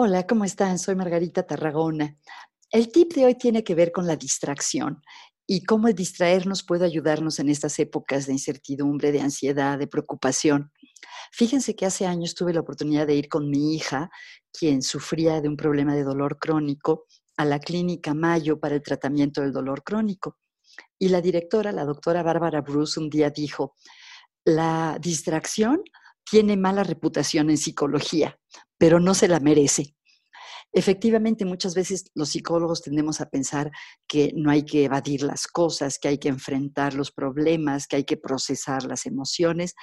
Hola, ¿cómo están? Soy Margarita Tarragona. El tip de hoy tiene que ver con la distracción y cómo el distraernos puede ayudarnos en estas épocas de incertidumbre, de ansiedad, de preocupación. Fíjense que hace años tuve la oportunidad de ir con mi hija, quien sufría de un problema de dolor crónico, a la clínica Mayo para el tratamiento del dolor crónico. Y la directora, la doctora Bárbara Bruce, un día dijo, la distracción tiene mala reputación en psicología, pero no se la merece. Efectivamente, muchas veces los psicólogos tendemos a pensar que no hay que evadir las cosas, que hay que enfrentar los problemas, que hay que procesar las emociones.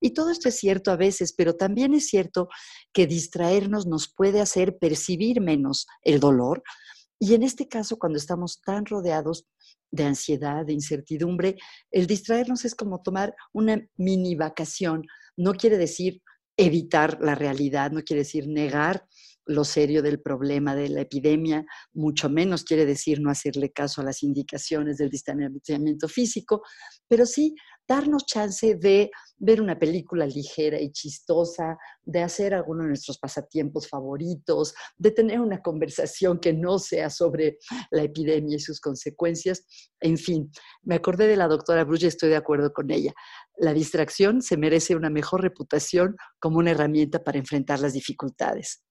Y todo esto es cierto a veces, pero también es cierto que distraernos nos puede hacer percibir menos el dolor. Y en este caso, cuando estamos tan rodeados de ansiedad, de incertidumbre, el distraernos es como tomar una mini vacación. No quiere decir evitar la realidad, no quiere decir negar lo serio del problema de la epidemia, mucho menos quiere decir no hacerle caso a las indicaciones del distanciamiento físico, pero sí darnos chance de ver una película ligera y chistosa, de hacer alguno de nuestros pasatiempos favoritos, de tener una conversación que no sea sobre la epidemia y sus consecuencias. En fin, me acordé de la doctora Bruce estoy de acuerdo con ella. La distracción se merece una mejor reputación como una herramienta para enfrentar las dificultades.